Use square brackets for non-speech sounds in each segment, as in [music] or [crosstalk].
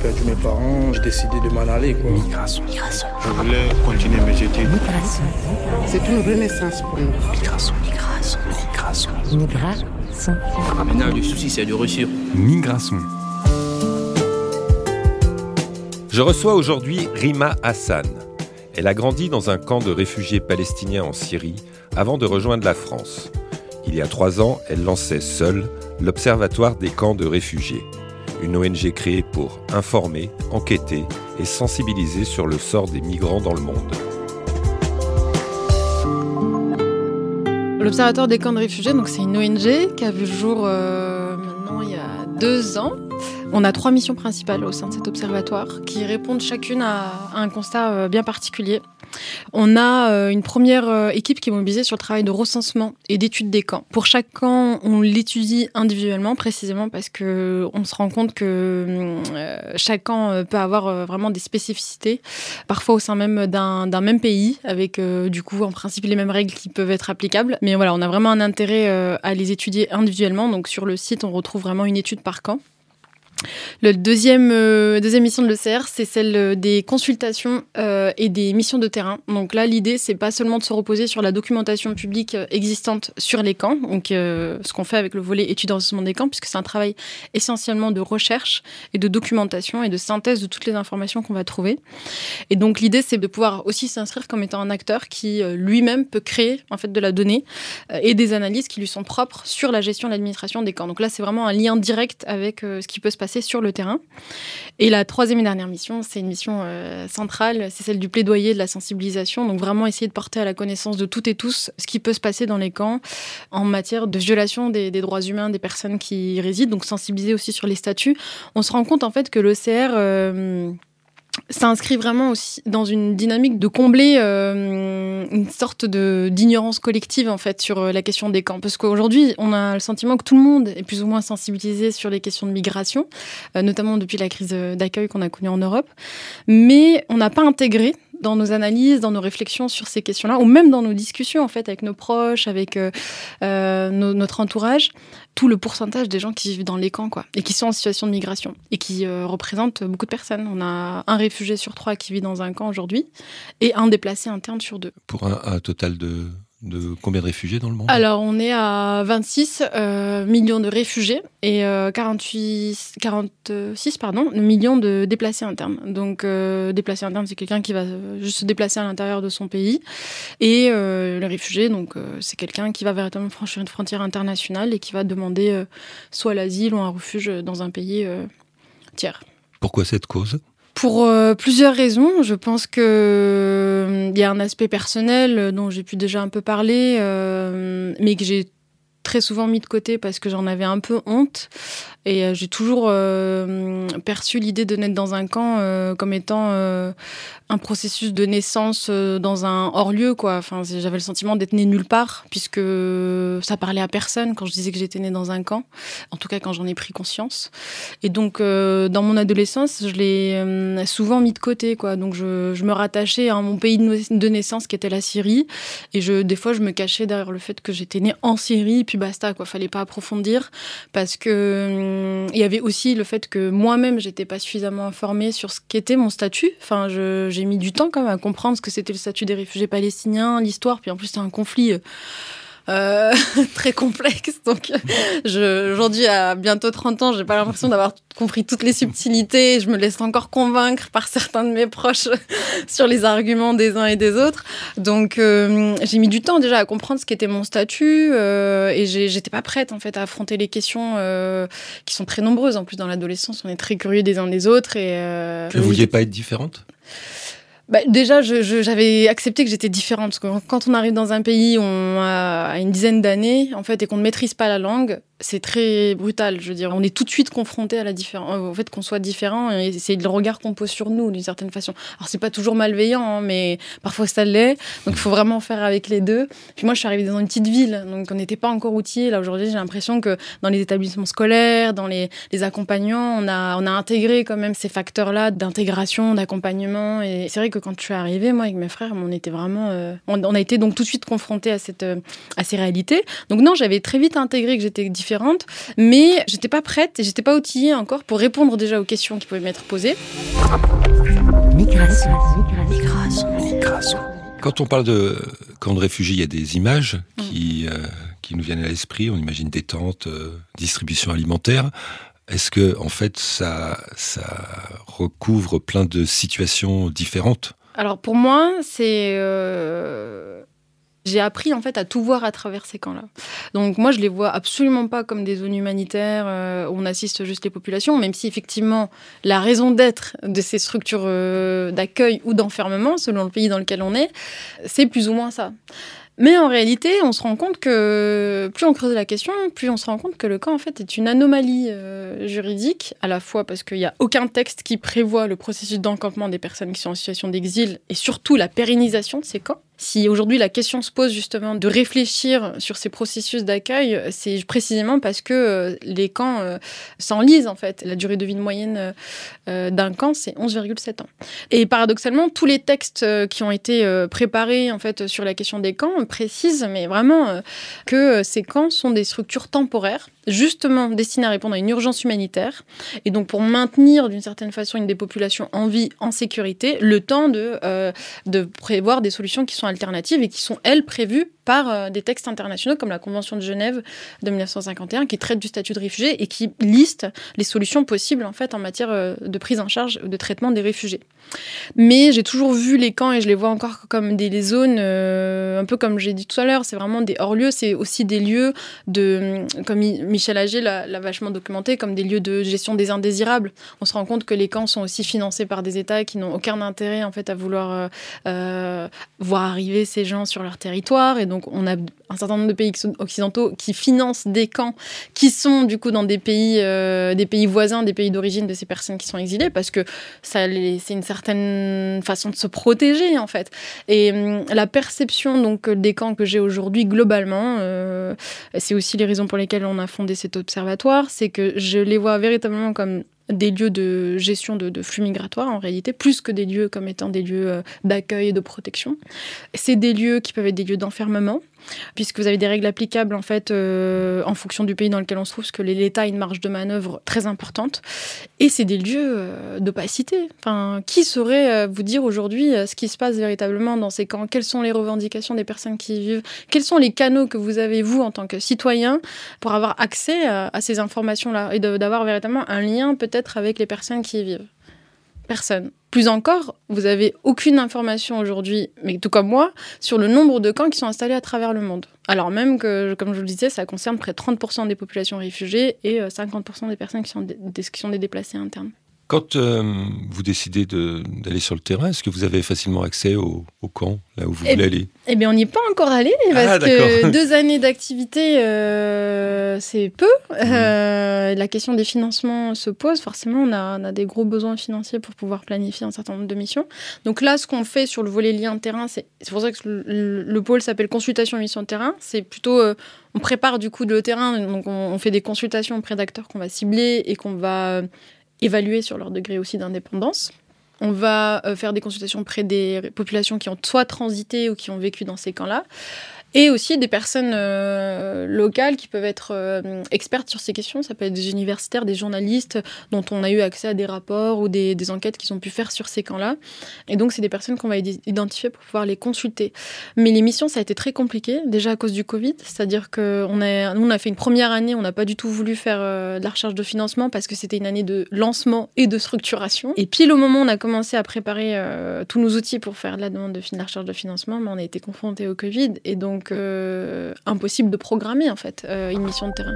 perdu mes parents, j'ai décidé de m'en aller. Quoi. Migration. Migration. Je voulais continuer mes études. Migration. C'est une renaissance pour nous. Migration. Migration. Migration. Migration. Maintenant, le souci, c'est de réussir. Migration. Je reçois aujourd'hui Rima Hassan. Elle a grandi dans un camp de réfugiés palestiniens en Syrie avant de rejoindre la France. Il y a trois ans, elle lançait seule l'Observatoire des camps de réfugiés, une ONG créée pour informer, enquêter et sensibiliser sur le sort des migrants dans le monde. L'Observatoire des camps de réfugiés, c'est une ONG qui a vu le jour euh, maintenant il y a deux ans. On a trois missions principales au sein de cet observatoire qui répondent chacune à, à un constat euh, bien particulier. On a euh, une première euh, équipe qui est mobilisée sur le travail de recensement et d'étude des camps. Pour chaque camp, on l'étudie individuellement, précisément parce que on se rend compte que euh, chaque camp peut avoir vraiment des spécificités, parfois au sein même d'un même pays, avec du coup en principe les mêmes règles qui peuvent être applicables. Mais voilà, on a vraiment un intérêt à les étudier individuellement. Donc sur le site, on retrouve vraiment une étude par camp. Le deuxième, euh, deuxième mission de l'ECR, c'est celle euh, des consultations euh, et des missions de terrain. Donc là, l'idée, c'est pas seulement de se reposer sur la documentation publique existante sur les camps, donc ce qu'on fait avec le volet études et des camps, puisque c'est un travail essentiellement de recherche et de documentation et de synthèse de toutes les informations qu'on va trouver. Et donc l'idée, c'est de pouvoir aussi s'inscrire comme étant un acteur qui lui-même peut créer en fait de la donnée et des analyses qui lui sont propres sur la gestion de l'administration des camps. Donc là, c'est vraiment un lien direct avec ce qui peut se passer sur le terrain. Et la troisième et dernière mission, c'est une mission euh, centrale, c'est celle du plaidoyer, de la sensibilisation. Donc vraiment essayer de porter à la connaissance de toutes et tous ce qui peut se passer dans les camps en matière de violation des, droits humains des personnes qui y résident. Donc sensibiliser aussi sur les statuts. On se rend compte en fait que l'OCR... Euh, s'inscrit vraiment aussi dans une dynamique de combler euh, une sorte de d'ignorance collective en fait sur euh, la question des camps. Parce qu'aujourd'hui on a le sentiment que tout le monde est plus ou moins sensibilisé sur les questions de migration euh, notamment depuis la crise d'accueil qu'on a connue en Europe. Mais on n'a pas intégré dans nos analyses, dans nos réflexions sur ces questions-là, ou même dans nos discussions en fait avec nos proches, avec euh, euh, no notre entourage, tout le pourcentage des gens qui vivent dans les camps, quoi, et qui sont en situation de migration, et qui euh, représentent beaucoup de personnes. On a un réfugié sur trois qui vit dans un camp aujourd'hui, et un déplacé interne sur deux. Pour un total de de combien de réfugiés dans le monde Alors, on est à 26 euh, millions de réfugiés et euh, 48, 46 pardon, millions de déplacés internes. Donc, euh, déplacé interne, c'est quelqu'un qui va juste se déplacer à l'intérieur de son pays. Et euh, le réfugié, donc, euh, c'est quelqu'un qui va véritablement franchir une frontière internationale et qui va demander euh, soit l'asile ou un refuge dans un pays euh, tiers. Pourquoi cette cause? Pour euh, plusieurs raisons. Je pense que il euh, y a un aspect personnel euh, dont j'ai pu déjà un peu parler, euh, mais que j'ai très souvent mis de côté parce que j'en avais un peu honte. Et euh, j'ai toujours euh, perçu l'idée de naître dans un camp euh, comme étant un processus de naissance dans un hors-lieu quoi. Enfin j'avais le sentiment d'être né nulle part puisque ça parlait à personne quand je disais que j'étais né dans un camp en tout cas quand j'en ai pris conscience. Et donc dans mon adolescence je l'ai souvent mis de côté quoi. Donc je, me rattachais à mon pays de naissance qui était la Syrie. Et je des fois je me cachais derrière le fait que j'étais né en Syrie puis basta quoi. Fallait pas approfondir parce que il y avait aussi le fait que moi-même j'étais pas suffisamment informée sur ce qu'était mon statut. Enfin j'ai mis du temps quand même à comprendre ce que c'était le statut des réfugiés palestiniens l'histoire. Puis en plus c'est un conflit euh, euh, [laughs] très complexe. Donc, aujourd'hui, à bientôt 30 ans, j'ai pas l'impression d'avoir compris toutes les subtilités. Je me laisse encore convaincre par certains de mes proches [laughs] sur les arguments des uns et des autres. Donc, euh, j'ai mis du temps déjà à comprendre ce qu'était mon statut euh, et j'étais pas prête en fait à affronter les questions euh, qui sont très nombreuses. En plus, dans l'adolescence, on est très curieux des uns des autres et. Euh, Vous vouliez pas être différente? Bah, déjà, j'avais accepté que j'étais différente parce que quand on arrive dans un pays on a une dizaine d'années, en fait, et qu'on ne maîtrise pas la langue, c'est très brutal. Je veux dire, on est tout de suite confronté à la différence, au fait qu'on soit différent, et c'est le regard qu'on pose sur nous d'une certaine façon. Alors c'est pas toujours malveillant, hein, mais parfois ça l'est. Donc il faut vraiment faire avec les deux. Puis moi, je suis arrivée dans une petite ville, donc on n'était pas encore outillé. Là aujourd'hui, j'ai l'impression que dans les établissements scolaires, dans les, accompagnants, on a on a intégré quand même ces facteurs-là d'intégration, d'accompagnement. Et c'est vrai que quand je suis arrivée, moi avec mes frères, on était vraiment, euh, on, on, a été donc tout de suite confronté à cette euh, à ces réalités. Donc non, j'avais très vite intégré que j'étais différente différentes, mais j'étais pas prête et j'étais pas outillée encore pour répondre déjà aux questions qui pouvaient m'être posées. Migration. Migration. Migration. Quand on parle de camp de réfugiés, il y a des images qui, euh, qui nous viennent à l'esprit. On imagine des tentes, euh, distribution alimentaire. Est-ce que, en fait, ça, ça recouvre plein de situations différentes? Alors pour moi, c'est euh, j'ai appris en fait à tout voir à travers ces camps-là. Donc moi, je les vois absolument pas comme des zones humanitaires euh, où on assiste juste les populations, même si effectivement la raison d'être de ces structures euh, d'accueil ou d'enfermement, selon le pays dans lequel on est, c'est plus ou moins ça. Mais en réalité, on se rend compte que plus on creuse la question, plus on se rend compte que le camp en fait est une anomalie euh, juridique, à la fois parce qu'il n'y a aucun texte qui prévoit le processus d'encampement des personnes qui sont en situation d'exil et surtout la pérennisation de ces camps. Si aujourd'hui la question se pose justement de réfléchir sur ces processus d'accueil, c'est précisément parce que euh, les camps euh, s'enlisent en fait. La durée de vie moyenne euh, d'un camp, c'est 11,7 ans. Et paradoxalement, tous les textes qui ont été préparés en fait sur la question des camps précisent, mais vraiment, que ces camps sont des structures temporaires justement destiné à répondre à une urgence humanitaire et donc pour maintenir d'une certaine façon une des populations en vie, en sécurité, le temps de, de prévoir des solutions qui sont alternatives et qui sont, elles, prévues par euh, des textes internationaux comme la Convention de Genève de 1951 qui traite du statut de réfugié et qui liste les solutions possibles en fait en matière euh, de prise en charge de traitement des réfugiés. Mais j'ai toujours vu les camps et je les vois encore comme des zones, un peu comme j'ai dit tout à l'heure, c'est vraiment des hors-lieux, c'est aussi des lieux de, comme Michel Agé l'a vachement documenté comme des lieux de gestion des indésirables. On se rend compte que les camps sont aussi financés par des États qui n'ont aucun intérêt en fait à vouloir euh, euh, voir arriver ces gens sur leur territoire. Et donc on a un certain nombre de pays occidentaux qui financent des camps qui sont du coup dans des pays, euh, des pays voisins, des pays d'origine de ces personnes qui sont exilées, parce que c'est une certaine façon de se protéger en fait. Et hum, la perception donc des camps que j'ai aujourd'hui globalement, c'est aussi les raisons pour lesquelles on a fondé cet observatoire, c'est que je les vois véritablement comme des lieux de gestion de, flux migratoires en réalité, plus que des lieux comme étant des lieux euh, d'accueil et de protection. C'est des lieux qui peuvent être des lieux d'enfermement, puisque vous avez des règles applicables en fait euh, en fonction du pays dans lequel on se trouve, parce que l'État a une marge de manœuvre très importante. Et c'est des lieux euh, d'opacité. Enfin, qui saurait euh, vous dire aujourd'hui ce qui se passe véritablement dans ces camps? Quelles sont les revendications des personnes qui y vivent? Quels sont les canaux que vous avez vous en tant que citoyen pour avoir accès à ces informations-là et d'avoir véritablement un lien peut-être avec les personnes qui y vivent? Personne. Plus encore, vous avez aucune information aujourd'hui, mais tout comme moi, sur le nombre de camps qui sont installés à travers le monde. Alors même que, comme je vous le disais, ça concerne près de 30% des populations réfugiées et 50% euh, des personnes qui sont qui sont des déplacés internes. Quand euh, vous décidez d'aller sur le terrain, est-ce que vous avez facilement accès au, camp, là où vous eh voulez aller? Eh bien, on n'y est pas encore allé, parce ah, que [laughs] deux années d'activité, euh, c'est peu. Mmh. Euh, la question des financements se pose. Forcément, on a, on a, des gros besoins financiers pour pouvoir planifier un certain nombre de missions. Donc là, ce qu'on fait sur le volet lien terrain, c'est pour ça que le, pôle s'appelle consultation mission de terrain. C'est plutôt on prépare du coup le terrain, donc on, on fait des consultations auprès d'acteurs qu'on va cibler et qu'on va évaluer sur leur degré aussi d'indépendance. On va euh, faire des consultations auprès des populations qui ont soit transité ou qui ont vécu dans ces camps-là et aussi des personnes euh, locales qui peuvent être euh, expertes sur ces questions. Ça peut être des universitaires, des journalistes dont on a eu accès à des rapports ou des, enquêtes qu'ils ont pu faire sur ces camps-là. Et donc, c'est des personnes qu'on va identifier pour pouvoir les consulter. Mais l'émission, ça a été très compliqué, déjà à cause du Covid. C'est-à-dire qu'on a, nous, on a fait une première année, on n'a pas du tout voulu faire euh, de la recherche de financement parce que c'était une année de lancement et de structuration. Et pile au moment où on a commencé à préparer tous nos outils pour faire la demande de, de la recherche de financement, on a été confronté au Covid. Et donc, donc euh, impossible de programmer en fait euh, une mission de terrain.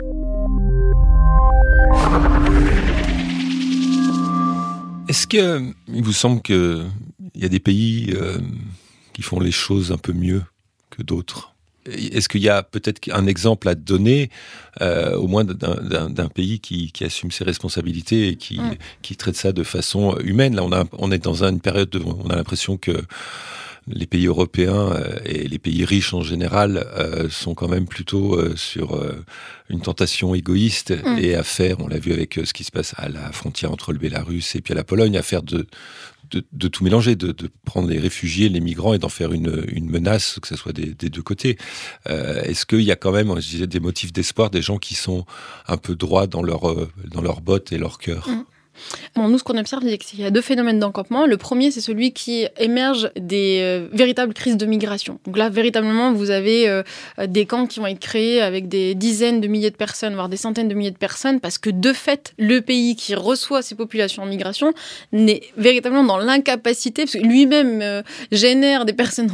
Est-ce qu'il vous semble qu'il y a des pays euh, qui font les choses un peu mieux que d'autres? Est-ce qu'il y a peut-être un exemple à donner, au moins d'un pays qui, assume ses responsabilités et qui, qui, traite ça de façon humaine? Là, on, a, on est dans une période où on a l'impression que les pays européens euh, et les pays riches en général euh, sont quand même plutôt euh, sur une tentation égoïste mm. et à faire, on l'a vu avec ce qui se passe à la frontière entre le Bélarus et puis la Pologne, à faire de, de, tout mélanger, de, prendre les réfugiés, les migrants et d'en faire une, menace, que ce soit des, deux côtés. Euh, est-ce qu'il y a quand même, je disais, des motifs d'espoir, des gens qui sont un peu droits dans leur, dans leurs bottes et leur cœur? Mmh nous, ce qu'on observe, c'est qu'il y a deux phénomènes d'encampement. Le premier, c'est celui qui émerge des euh, véritables crises de migration. Donc là, véritablement, vous avez euh, des camps qui vont être créés avec des dizaines de milliers de personnes, voire des centaines de milliers de personnes, parce que de fait, le pays qui reçoit ces populations en migration n'est véritablement dans l'incapacité, parce que lui-même euh, génère des personnes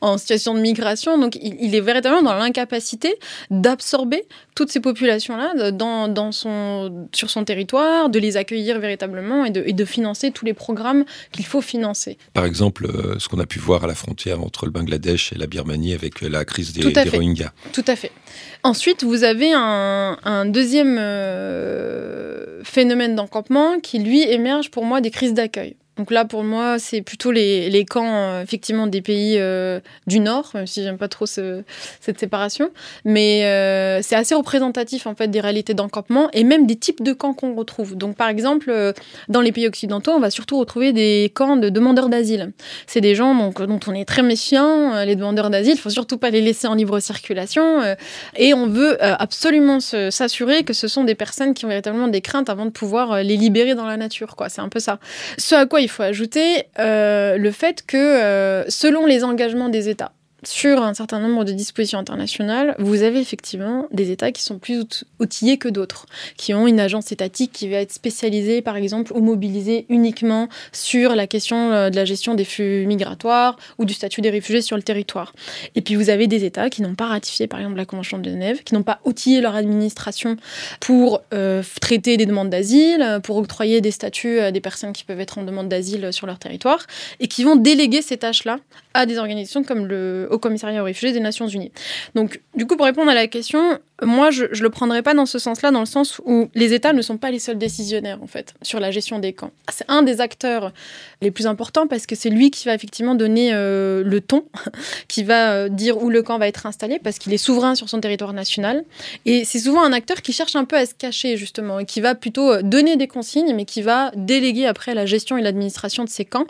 en, situation de migration, donc il, est véritablement dans l'incapacité d'absorber toutes ces populations-là dans, sur son territoire, de les accueillir véritablement et de, financer tous les programmes qu'il faut financer. Par exemple, euh, ce qu'on a pu voir à la frontière entre le Bangladesh et la Birmanie avec euh, la crise des, Rohingyas. Tout à fait. Ensuite, vous avez un, deuxième euh, phénomène d'encampement qui, lui, émerge pour moi des crises d'accueil. Donc là, pour moi, c'est plutôt les, camps, euh, effectivement, des pays euh, du Nord, même si j'aime pas trop ce, cette séparation. Mais euh, c'est assez représentatif, en fait, des réalités d'encampement et même des types de camps qu'on retrouve. Donc, par exemple, dans les pays occidentaux, on va surtout retrouver des camps de demandeurs d'asile. C'est des gens dont on est très méfiant, les demandeurs d'asile. Il faut surtout pas les laisser en libre circulation. et on veut absolument s'assurer que ce sont des personnes qui ont véritablement des craintes avant de pouvoir les libérer dans la nature. C'est un peu ça. Ce à quoi il il faut ajouter euh, le fait que, euh, selon les engagements des États, sur un certain nombre de dispositions internationales, vous avez effectivement des États qui sont plus outillés que d'autres, qui ont une agence étatique qui va être spécialisée, par exemple, ou mobilisée uniquement sur la question euh, de la gestion des flux migratoires ou du statut des réfugiés sur le territoire. Et puis vous avez des États qui n'ont pas ratifié, par exemple, la Convention de Genève, qui n'ont pas outillé leur administration pour euh, traiter des demandes d'asile, pour octroyer des statuts à des personnes qui peuvent être en demande d'asile sur leur territoire, et qui vont déléguer ces tâches-là à des organisations comme le au commissariat aux réfugiés des Nations Unies. Donc, du coup, pour répondre à la question, moi, je ne le prendrais pas dans ce sens-là, dans le sens où les États ne sont pas les seuls décisionnaires, en fait, sur la gestion des camps. C'est un des acteurs les plus importants parce que c'est lui qui va effectivement donner euh, le ton, [laughs] qui va euh, dire où le camp va être installé, parce qu'il est souverain sur son territoire national. Et c'est souvent un acteur qui cherche un peu à se cacher, justement, et qui va plutôt euh, donner des consignes, mais qui va déléguer après la gestion et l'administration de ces camps,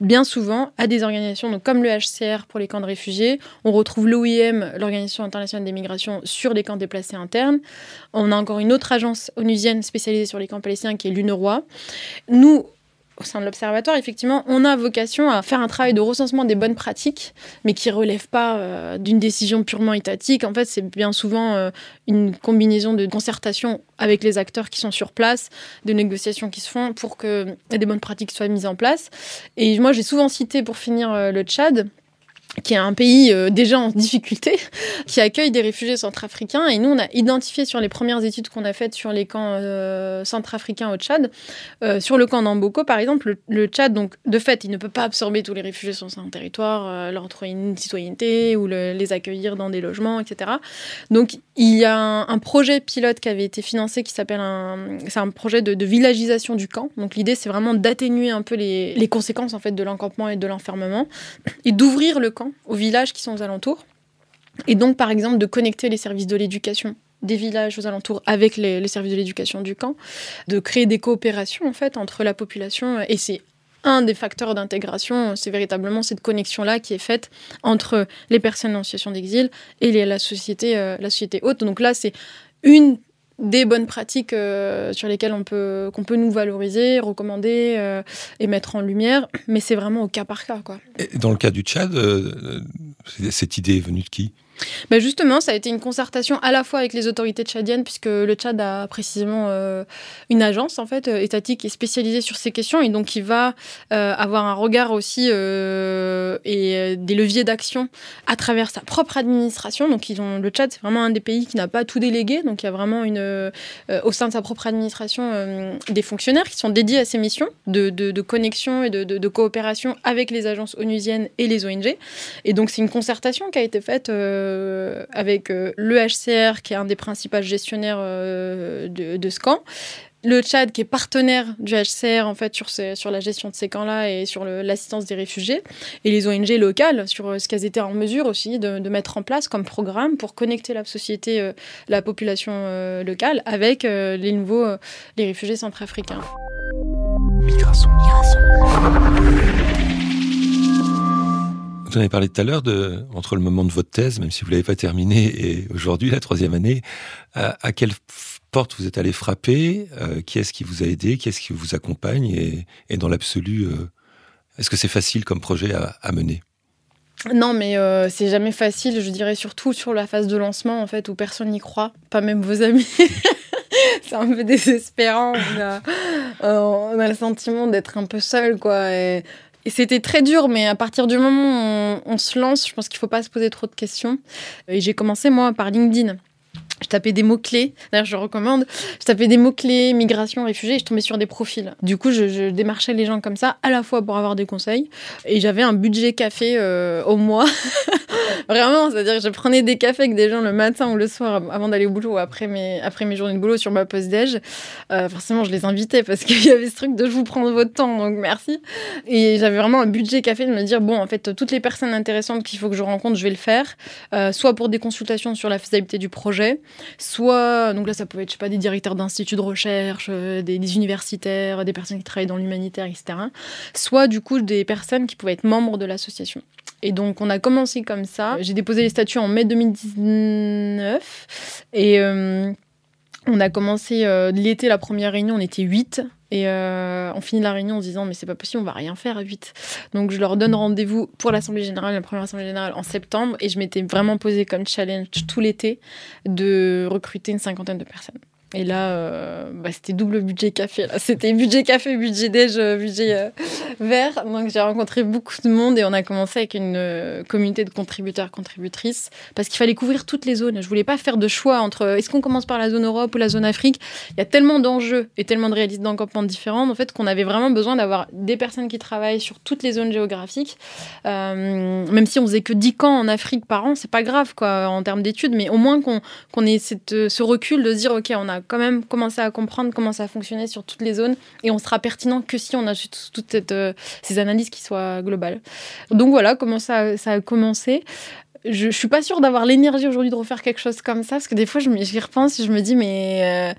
bien souvent à des organisations donc comme le HCR pour les camps de réfugiés. On retrouve l'OIM, l'Organisation internationale des migrations, sur les camps déplacés internes. On a encore une autre agence onusienne spécialisée sur les camps palestiniens qui est l'UNRWA. Nous, au sein de l'Observatoire, effectivement, on a vocation à faire un travail de recensement des bonnes pratiques, mais qui ne relève pas euh, d'une décision purement étatique. En fait, c'est bien souvent euh, une combinaison de concertation avec les acteurs qui sont sur place, de négociations qui se font pour que des bonnes pratiques soient mises en place. Et moi, j'ai souvent cité, pour finir, euh, le Tchad qui est un pays euh, déjà en difficulté, [laughs] qui accueille des réfugiés centrafricains. Et nous, on a identifié sur les premières études qu'on a faites sur les camps euh, centrafricains au Tchad, euh, sur le camp d'Amboko, par exemple, le, Tchad, donc de fait, il ne peut pas absorber tous les réfugiés sur son territoire, leur trouver une citoyenneté ou les accueillir dans des logements, etc. Donc, il y a un, projet pilote qui avait été financé qui s'appelle un, un projet de, villagisation du camp. Donc, l'idée, c'est vraiment d'atténuer un peu les, les conséquences en fait de l'encampement et de l'enfermement et d'ouvrir le camp aux villages qui sont aux alentours. Et donc, par exemple, de connecter les services de l'éducation des villages aux alentours avec les, services de l'éducation du camp, de créer des coopérations en fait entre la population et c'est un des facteurs d'intégration, c'est véritablement cette connexion-là qui est faite entre les personnes en situation d'exil et la, société, euh, la société haute. Donc là, c'est une des bonnes pratiques euh, sur lesquelles on peut qu'on peut nous valoriser, recommander euh, et mettre en lumière, mais c'est vraiment au cas par cas quoi. dans le cas du Tchad, euh, cette idée est venue de qui? Ben justement, ça a été une concertation à la fois avec les autorités tchadiennes, puisque le Tchad a précisément euh, une agence en fait euh, étatique est spécialisée sur ces questions et donc qui va euh, avoir un regard aussi et des leviers d'action à travers sa propre administration. Donc ils ont le Tchad, c'est vraiment un des pays qui n'a pas tout délégué, donc il y a vraiment une au sein de sa propre administration des fonctionnaires qui sont dédiés à ces missions de, de, connexion et de, coopération avec les agences onusiennes et les ONG. Et donc c'est une concertation qui a été faite euh, avec euh, le HCR, qui est un des principaux gestionnaires euh, de, ce camp, le Tchad qui est partenaire du HCR en fait sur, sur la gestion de ces camps-là et sur l'assistance des réfugiés et les ONG locales sur ce qu'elles étaient en mesure aussi de, mettre en place comme programme pour connecter la société, la population locale avec les nouveaux les réfugiés centrafricains. Migration. Vous en avez parlé tout à l'heure entre le moment de votre thèse, même si vous l'avez pas terminée, et aujourd'hui la troisième année. À, à quelle porte vous êtes allé frapper euh, Qui est-ce qui vous a aidé Qui est-ce qui vous accompagne et, dans l'absolu, euh, est-ce que c'est facile comme projet à, mener? Non, mais euh, c'est jamais facile. Je dirais surtout sur la phase de lancement, en fait, où personne n'y croit, pas même vos amis. [laughs] c'est un peu désespérant. On a, euh, on a le sentiment d'être un peu seul, quoi. Et c'était très dur, mais à partir du moment où on, se lance, je pense qu'il faut pas se poser trop de questions. Et j'ai commencé, moi, par LinkedIn. Je tapais des mots-clés, d'ailleurs je recommande, je tapais des mots-clés, migration, réfugiés, et je tombais sur des profils. Du coup, je, démarchais les gens comme ça, à la fois pour avoir des conseils, et j'avais un budget café euh, au mois. [laughs] Vraiment, c'est-à-dire que je prenais des cafés avec des gens le matin ou le soir avant d'aller au boulot ou après mes, après mes journées de boulot sur ma pause déj. Euh, forcément, je les invitais parce qu'il y avait ce truc de je vous prends votre temps, donc merci. Et j'avais vraiment un budget café de me dire, bon, en fait, toutes les personnes intéressantes qu'il faut que je rencontre, je vais le faire, euh, soit pour des consultations sur la faisabilité du projet, soit, donc là, ça pouvait être, je sais pas, des directeurs d'instituts de recherche, euh, des, des universitaires, des personnes qui travaillent dans l'humanitaire, etc. Soit, du coup, des personnes qui pouvaient être membres de l'association. Et donc, on a commencé comme ça. J'ai déposé les statuts en mai 2019. Et euh, on a commencé euh, l'été, la première réunion, on était 8. Et euh, on finit la réunion en se disant, mais c'est pas possible, on va rien faire à 8. Donc, je leur donne rendez-vous pour l'Assemblée Générale, la première Assemblée Générale en septembre. Et je m'étais vraiment posé comme challenge tout l'été de recruter une cinquantaine de personnes. Et là, euh, bah, c'était double budget café. C'était budget café, budget déj, euh, budget euh, vert. Donc j'ai rencontré beaucoup de monde et on a commencé avec une communauté de contributeurs, contributrices, parce qu'il fallait couvrir toutes les zones. Je voulais pas faire de choix entre est-ce qu'on commence par la zone Europe ou la zone Afrique? Il y a tellement d'enjeux et tellement de réalistes d'encampements différents, en fait, qu'on avait vraiment besoin d'avoir des personnes qui travaillent sur toutes les zones géographiques. Même si on faisait que 10 camps en Afrique par an, c'est pas grave quoi en termes d'études, mais au moins qu'on qu'on ait cette, ce recul de se dire ok, on a quand même commencé à comprendre comment ça fonctionnait sur toutes les zones et on sera pertinent que si on a toutes euh, ces analyses qui soient globales. Donc voilà comment ça, a commencé. Je, je suis pas sûre d'avoir l'énergie aujourd'hui de refaire quelque chose comme ça parce que des fois je j'y repense et je me dis mais euh,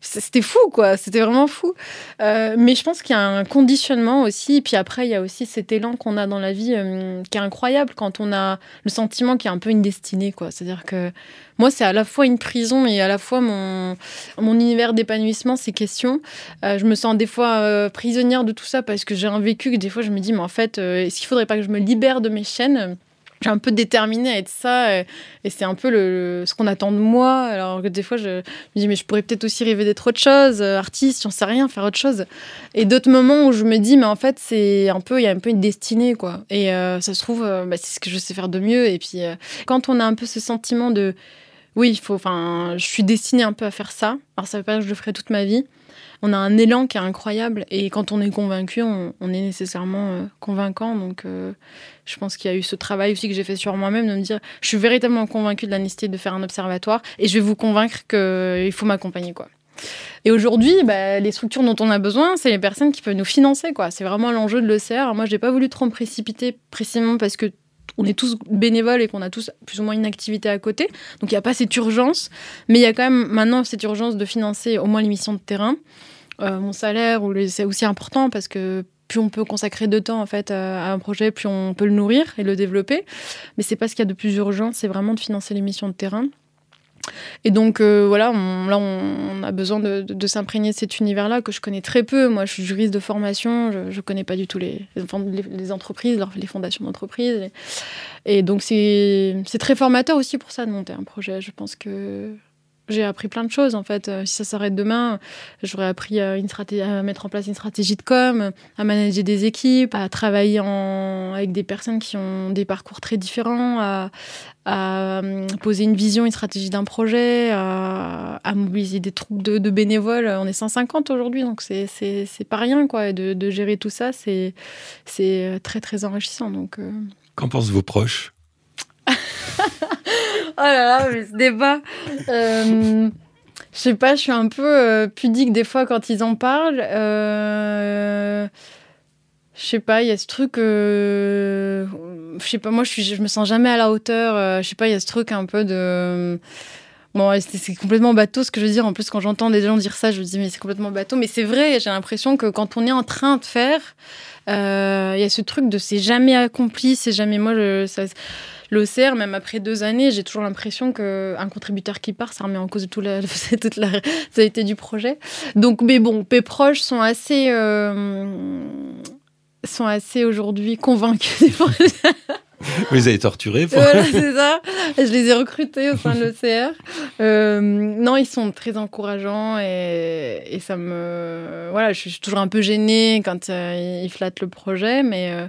c'était fou quoi. C'était vraiment fou. Euh, mais je pense qu'il y a un conditionnement aussi. Et puis après il y a aussi cet élan qu'on a dans la vie euh, qui est incroyable quand on a le sentiment qu'il y a un peu une destinée quoi. C'est à dire que moi c'est à la fois une prison et à la fois mon mon univers d'épanouissement ces questions. Euh, je me sens des fois prisonnière de tout ça parce que j'ai un vécu que des fois je me dis mais en fait est-ce qu'il faudrait pas que je me libère de mes chaînes? J'ai un peu déterminée à être ça et, c'est un peu le, le- ce qu'on attend de moi. Alors que des fois je me dis mais je pourrais peut-être aussi rêver d'être autre chose euh, artiste j'en sais rien faire autre chose. Et d'autres moments où je me dis mais en fait c'est un peu il y a un peu une destinée quoi. Et euh, ça se trouve euh, bah, c'est ce que je sais faire de mieux. Et puis euh, quand on a un peu ce sentiment de oui il faut enfin je suis destinée un peu à faire ça. Alors ça veut pas dire que je le ferai toute ma vie on a un élan qui est incroyable et quand on est convaincu on, est nécessairement euh, convaincant donc euh, je pense qu'il y a eu ce travail aussi que j'ai fait sur moi-même de me dire je suis véritablement convaincue de la nécessité de faire un observatoire et je vais vous convaincre qu'il faut m'accompagner quoi. Et aujourd'hui, bah, les structures dont on a besoin, c'est les personnes qui peuvent nous financer. quoi. C'est vraiment l'enjeu de l'ECR. Moi, j'ai pas voulu trop me précipiter précisément parce que on est tous bénévoles et qu'on a tous plus ou moins une activité à côté. Donc il n'y a pas cette urgence. Mais il y a quand même maintenant cette urgence de financer au moins les missions de terrain. Euh, mon salaire, c'est aussi important parce que plus on peut consacrer de temps en fait à un projet, plus on peut le nourrir et le développer. Mais c'est pas ce qu'il y a de plus urgent, c'est vraiment de financer les missions de terrain. Et donc euh, voilà, on, là on, a besoin de, s'imprégner de cet univers-là que je connais très peu. Moi, je suis juriste de formation, je, je connais pas du tout les, entreprises, les fondations d'entreprises. Et, donc c'est très formateur aussi pour ça de monter un projet. Je pense que j'ai appris plein de choses en fait. Euh, Si ça s'arrête demain, j'aurais appris une stratégie, à mettre en place une stratégie de com, à manager des équipes, à travailler en, avec des personnes qui ont des parcours très différents, à, à euh, poser une vision, une stratégie d'un projet, à, à mobiliser des troupes de, de bénévoles. On est 150 aujourd'hui, donc c'est c'est c'est pas rien quoi. Et de, de gérer tout ça, c'est c'est très très enrichissant. Donc euh, Qu'en pensent vos proches? [laughs] là là, mais ce débat. Euh, je sais pas, je suis un peu euh, pudique des fois quand ils en parlent. Euh, je sais pas, il y a ce truc. euh, je sais pas, moi je, suis, je me sens jamais à la hauteur. je sais pas, il y a ce truc un peu de. Bon, c'est complètement bateau ce que je veux dire. En plus, quand j'entends des gens dire ça, je me dis, mais c'est complètement bateau. Mais c'est vrai, j'ai l'impression que quand on est en train de faire, il y a ce truc de c'est jamais accompli, c'est jamais moi. L'OCR, même après deux années, j'ai toujours l'impression qu'un contributeur qui part, ça remet en cause toute la, [laughs] toute la réalité du projet. Donc, mais bon, mes proches sont assez, euh, sont assez aujourd'hui convaincus du projet. Vous avez torturé pour... Voilà, c'est ça. Je les ai recrutés au sein de l'OCR. Euh, non, ils sont très encourageants et, et, ça me... Voilà, je suis toujours un peu gênée quand euh, ils flattent le projet, mais, euh,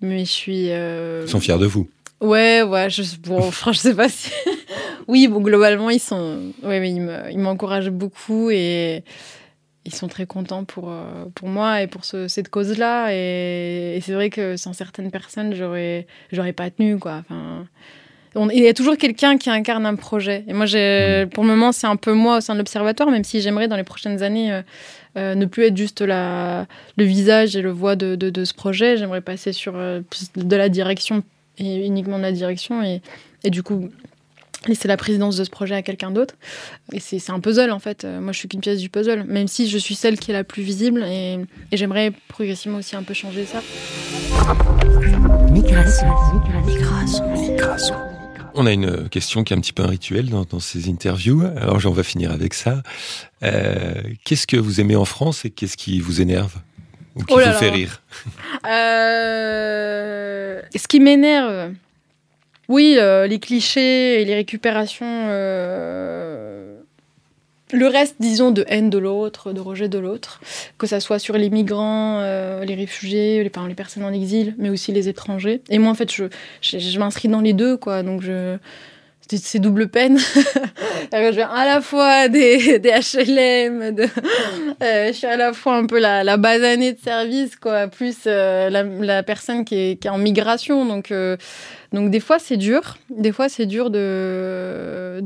mais je suis... Ils sont fiers de vous Ouais, ouais, je, bon, [laughs] franchement, je sais pas si... [laughs] oui, bon, globalement, ils sont... Ouais, mais ils m'encouragent beaucoup et ils sont très contents pour, euh, pour moi et pour ce, cette cause-là. Et, c'est vrai que sans certaines personnes, j'aurais, j'aurais pas tenu, quoi. Enfin, il y a toujours quelqu'un qui incarne un projet. Et moi, j'ai, mmh. pour le moment, c'est un peu moi au sein de l'Observatoire, même si j'aimerais dans les prochaines années euh, euh, ne plus être juste la, le visage et le voix de, de, de ce projet. J'aimerais passer sur de la direction et uniquement de la direction. Et, et du coup, laisser la présidence de ce projet à quelqu'un d'autre. Et c'est un puzzle en fait. Moi je suis qu'une pièce du puzzle, même si je suis celle qui est la plus visible et, et j'aimerais progressivement aussi un peu changer ça. Migration, migration, migration. On a une question qui est un petit peu un rituel dans, dans ces interviews. Alors on va finir avec ça. Euh, qu'est-ce que vous aimez en France et qu'est-ce qui vous énerve? Ou qui Oh vous là fait rire Euh, ce qui m'énerve, oui, euh, les clichés et les récupérations. euh, le reste, disons, de haine de l'autre, de rejet de l'autre, que ça soit sur les migrants, les réfugiés, les, enfin, les personnes en exil, mais aussi les étrangers. Et moi, en fait, je, je, je m'inscris dans les deux, quoi. Donc, je, c'est- double peine. [laughs] je vais à la fois des, HLM, euh, je suis à la fois un peu la, la basanée de service, quoi, plus euh, la, personne qui est, en migration. Donc, euh, donc des fois, c'est dur. Des fois, c'est dur de,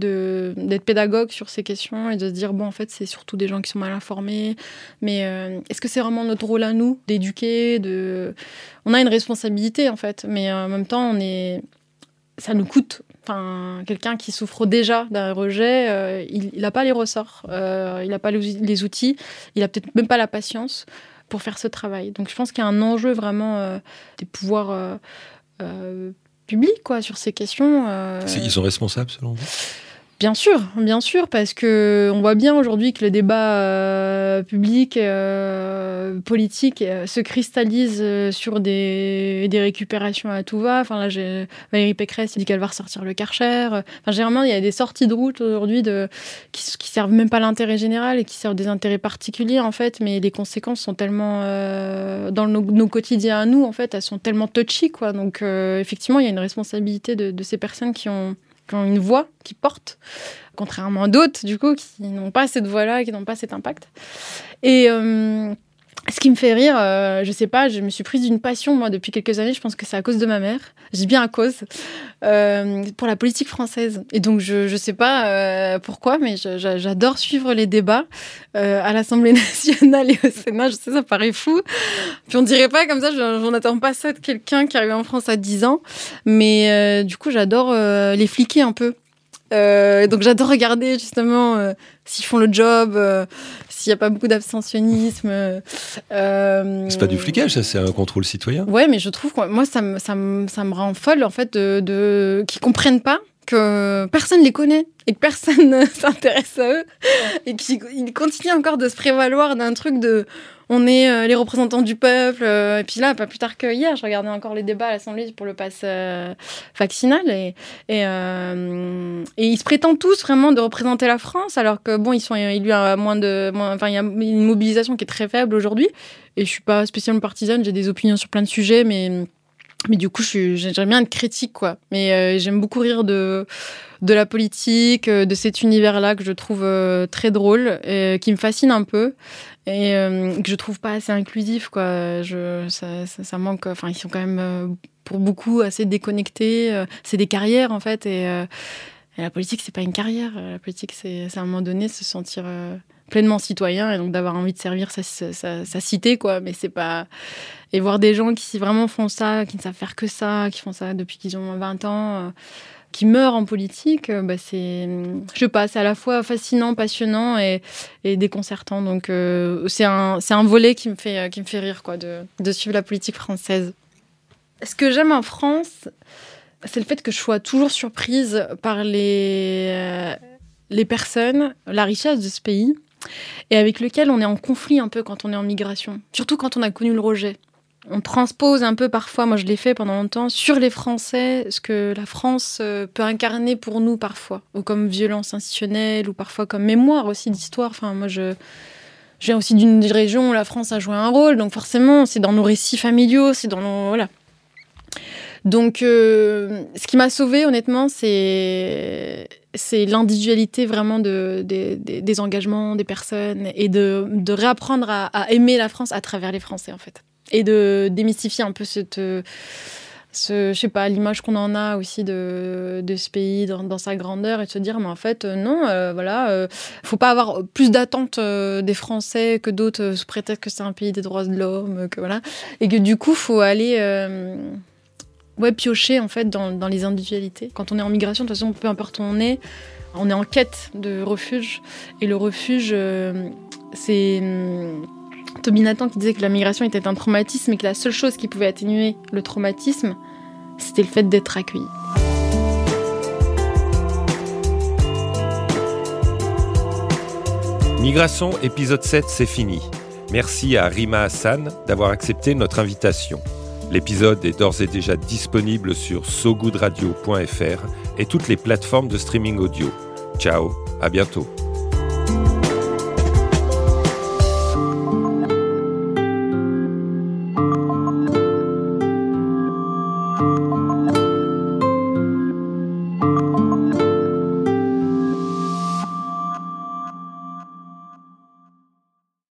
d'être pédagogue sur ces questions et de se dire, bon, en fait, c'est surtout des gens qui sont mal informés. Mais est-ce que c'est vraiment notre rôle à nous d'éduquer. On a une responsabilité, en fait. Mais en même temps, on est... ça nous coûte. Enfin, quelqu'un qui souffre déjà d'un rejet, euh, il n'a pas les ressorts, euh, il n'a pas les outils, il a peut-être même pas la patience pour faire ce travail. Donc je pense qu'il y a un enjeu vraiment euh, des pouvoirs publics quoi, sur ces questions. Ils sont responsables selon vous? Bien sûr, bien sûr, parce que on voit bien aujourd'hui que le débat euh, public, euh, politique, euh, se cristallise sur des, récupérations à tout va. Valérie Pécresse dit qu'elle va ressortir le Karcher. Enfin, généralement, il y a des sorties de route aujourd'hui qui, qui servent même pas l'intérêt général et qui servent des intérêts particuliers en fait, mais les conséquences sont tellement dans nos, quotidiens à nous en fait, elles sont tellement touchy quoi. Donc effectivement, il y a une responsabilité de ces personnes qui ont qui ont une voix, qui portent, contrairement à d'autres, du coup, qui n'ont pas cette voix-là, qui n'ont pas cet impact. Et euh, ce qui me fait rire, euh, je sais pas, je me suis prise d'une passion, moi, depuis quelques années, je pense que c'est à cause de ma mère, dis bien à cause, euh, pour la politique française. Et donc, je, je sais pas euh, pourquoi, mais j'adore suivre les débats euh, à l'Assemblée [laughs] nationale et au Sénat. Je sais, ça paraît fou. Puis on dirait pas comme ça, je j'en attends pas ça de quelqu'un qui arrive en France à 10 ans. Mais euh, du coup, j'adore euh, les fliquer un peu. Euh, donc j'adore regarder justement euh, s'ils font le job, euh, s'il n'y a pas beaucoup d'abstentionnisme. euh, C'est pas du flicage, ça, c'est un contrôle citoyen. Ouais, mais je trouve que moi, ça me, ça me, ça me rend folle, en fait, de, de qu'ils comprennent pas que personne les connaît et que personne [laughs] ne s'intéresse à eux et qu'ils ils continuent encore de se prévaloir d'un truc de on est euh, les représentants du peuple euh, et puis là pas plus tard que hier je regardais encore les débats à l'Assemblée pour le pass euh, vaccinal et et, ils se prétendent tous vraiment de représenter la France alors que bon ils sont élus à moins de enfin il y a une mobilisation qui est très faible aujourd'hui et je suis pas spécialement partisane j'ai des opinions sur plein de sujets mais mais du coup, j'aimerais bien être critique, quoi. Mais euh, j'aime beaucoup rire de, de la politique, euh, de cet univers-là que je trouve euh, très drôle, et, qui me fascine un peu, et euh, que je trouve pas assez inclusif, quoi. Je, ça, ça, ça manque. Enfin, ils sont quand même, euh, pour beaucoup, assez déconnectés. euh, c'est des carrières, en fait, et, euh, la politique, c'est pas une carrière. La politique, c'est à un moment donné se sentir euh, pleinement citoyen et donc d'avoir envie de servir sa, cité, quoi. Mais c'est pas. Et voir des gens qui vraiment font ça, qui ne savent faire que ça, qui font ça depuis qu'ils ont 20 ans, euh, qui meurent en politique, euh, bah, c'est, je sais pas, c'est à la fois fascinant, passionnant et, déconcertant. Donc c'est un, un volet qui me fait, qui me fait rire, quoi, de, de suivre la politique française. Ce que j'aime en France, c'est le fait que je sois toujours surprise par les, euh, les personnes, la richesse de ce pays, et avec lequel on est en conflit un peu quand on est en migration, surtout quand on a connu le rejet on transpose un peu parfois, moi je l'ai fait pendant longtemps, sur les Français, ce que la France euh, peut incarner pour nous parfois, ou comme violence institutionnelle, ou parfois comme mémoire aussi d'histoire. Enfin, moi je, viens aussi d'une région où la France a joué un rôle, donc forcément c'est dans nos récits familiaux, c'est dans nos. Voilà. Donc euh, ce qui m'a sauvé honnêtement, c'est l'individualité vraiment de, des engagements des personnes et de, réapprendre à aimer la France à travers les Français en fait. Et de démystifier un peu cette ce, je sais pas, l'image qu'on en a aussi de, de ce pays dans, sa grandeur et de se dire, mais en fait, euh, non, euh, voilà, euh, faut pas avoir plus d'attentes des Français que d'autres sous prétexte que c'est un pays des droits de l'homme, que voilà, et que du coup, faut aller, piocher en fait dans, les individualités. Quand on est en migration, de toute façon, peu importe où on est, on est en quête de refuge, et le refuge, c'est Toby Nathan qui disait que la migration était un traumatisme et que la seule chose qui pouvait atténuer le traumatisme, c'était le fait d'être accueilli. Migration épisode 7, c'est fini. Merci à Rima Hassan d'avoir accepté notre invitation. L'épisode est d'ores et déjà disponible sur sogoodradio.fr et toutes les plateformes de streaming audio. Ciao, à bientôt.